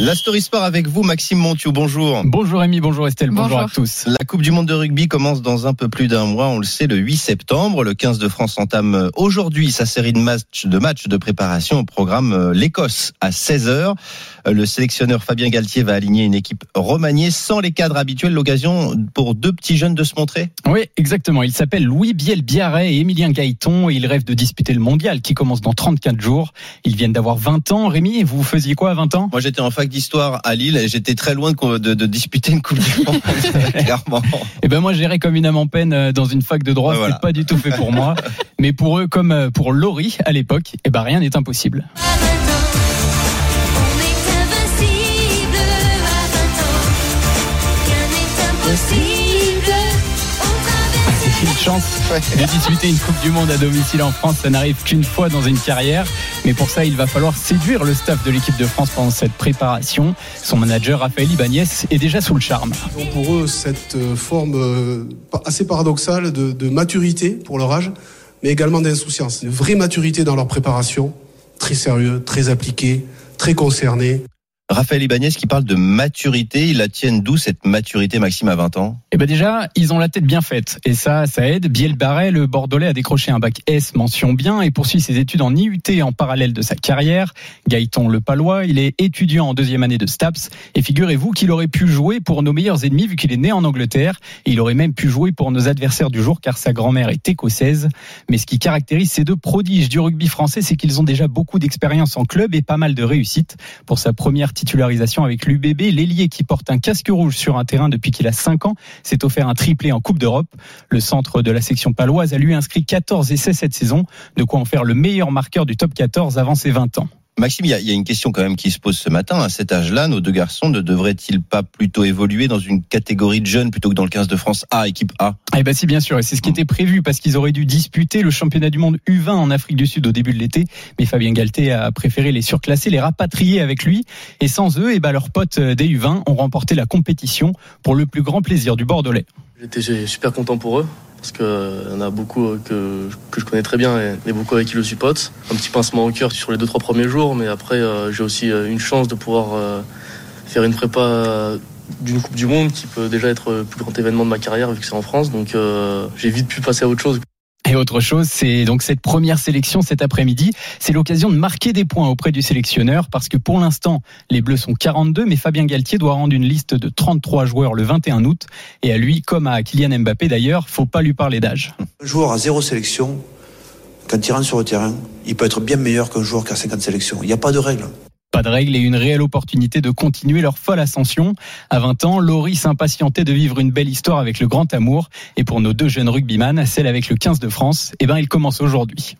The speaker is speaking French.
La Story Sport avec vous, Maxime Montiou. Bonjour. Bonjour Rémi, bonjour Estelle, bonjour, Bonjour. à tous. La Coupe du Monde de rugby commence dans un peu plus d'un mois. On le sait, le 8 septembre. Le 15 de France entame aujourd'hui sa série de matchs de, matchs de préparation au programme euh, l'Écosse à 16h. Le sélectionneur Fabien Galtier va aligner une équipe remaniée sans les cadres habituels. L'occasion pour deux petits jeunes de se montrer. Oui, exactement. Il s'appelle Louis Biel Biarret et Émilien Gaëton et ils rêvent de disputer le mondial qui commence dans 34 jours. Ils viennent d'avoir 20 ans. Rémi, vous faisiez quoi à 20 ans? Moi, j'étais en fac d'histoire à Lille et j'étais très loin de, de- de disputer une Coupe du Monde. Clairement. Eh ben moi, j'irais comme une âme en peine euh, dans une fac de droit. Voilà. C'est pas du tout fait pour moi. Mais pour eux, comme euh, pour Laurie à l'époque, eh ben rien n'est impossible. Chance de disputer une Coupe du Monde à domicile en France. Ça n'arrive qu'une fois dans une carrière. Mais pour ça, il va falloir séduire le staff de l'équipe de France pendant cette préparation. Son manager, Raphaël Ibanez, est déjà sous le charme. Ils ont pour eux cette euh, forme euh, assez paradoxale de, de maturité pour leur âge, mais également d'insouciance. Une vraie maturité dans leur préparation, très sérieux, très appliqué, très concerné. Raphaël Ibanez qui parle de maturité. Ils la tiennent d'où cette maturité, Maxime, à 20 ans? Eh ben déjà, ils ont la tête bien faite et ça, ça aide. Biel Barret, le Bordelais, a décroché un bac S mention bien et poursuit ses études en IUT en parallèle de sa carrière. Gaëton Le Palois, il est étudiant en deuxième année de STAPS et figurez-vous qu'il aurait pu jouer pour nos meilleurs ennemis vu qu'il est né en Angleterre et il aurait même pu jouer pour nos adversaires du jour car sa grand-mère est écossaise. Mais ce qui caractérise ces deux prodiges du rugby français, c'est qu'ils ont déjà beaucoup d'expérience en club et pas mal de réussite. Pour sa première titularisation avec l'UBB, l'ailier qui porte un casque rouge sur un terrain depuis qu'il a 5 ans s'est offert un triplé en Coupe d'Europe. Le centre de la section paloise a lui inscrit 14 essais cette saison, de quoi en faire le meilleur marqueur du top 14 avant ses 20 ans. Maxime, il y, a, il y a une question quand même qui se pose ce matin. À cet âge-là, nos deux garçons ne devraient-ils pas plutôt évoluer dans une catégorie de jeunes plutôt que dans le 15 de France A, équipe A? Eh ben si bien sûr, et c'est ce qui était prévu parce qu'ils auraient dû disputer le championnat du monde U20 en Afrique du Sud au début de l'été, mais Fabien Galté a préféré les surclasser, les rapatrier avec lui, et sans eux, eh ben leurs potes des U20 ont remporté la compétition pour le plus grand plaisir du Bordelais. J'étais super content pour eux parce qu'il y en a beaucoup euh, que, que je connais très bien et, beaucoup avec qui je suis. Un petit pincement au cœur sur les deux trois premiers jours, mais après euh, j'ai aussi euh, une chance de pouvoir euh, faire une prépa euh, d'une Coupe du Monde qui peut déjà être le plus grand événement de ma carrière vu que c'est en France. Donc euh, j'ai vite pu passer à autre chose. Et autre chose, c'est donc cette première sélection cet après-midi. C'est l'occasion de marquer des points auprès du sélectionneur parce que pour l'instant, les Bleus sont 42, mais Fabien Galtier doit rendre une liste de 33 joueurs le 21 août. Et à lui, comme à Kylian Mbappé d'ailleurs, faut pas lui parler d'âge. Un joueur à zéro sélection, quand il rentre sur le terrain, il peut être bien meilleur qu'un joueur qui a 50 sélections. Il n'y a pas de règle. Pas de règle et une réelle opportunité de continuer leur folle ascension. À 20 ans, Laurie s'impatientait de vivre une belle histoire avec le grand amour. Et pour nos deux jeunes rugbyman, celle avec le 15 de France, eh ben, il commence aujourd'hui.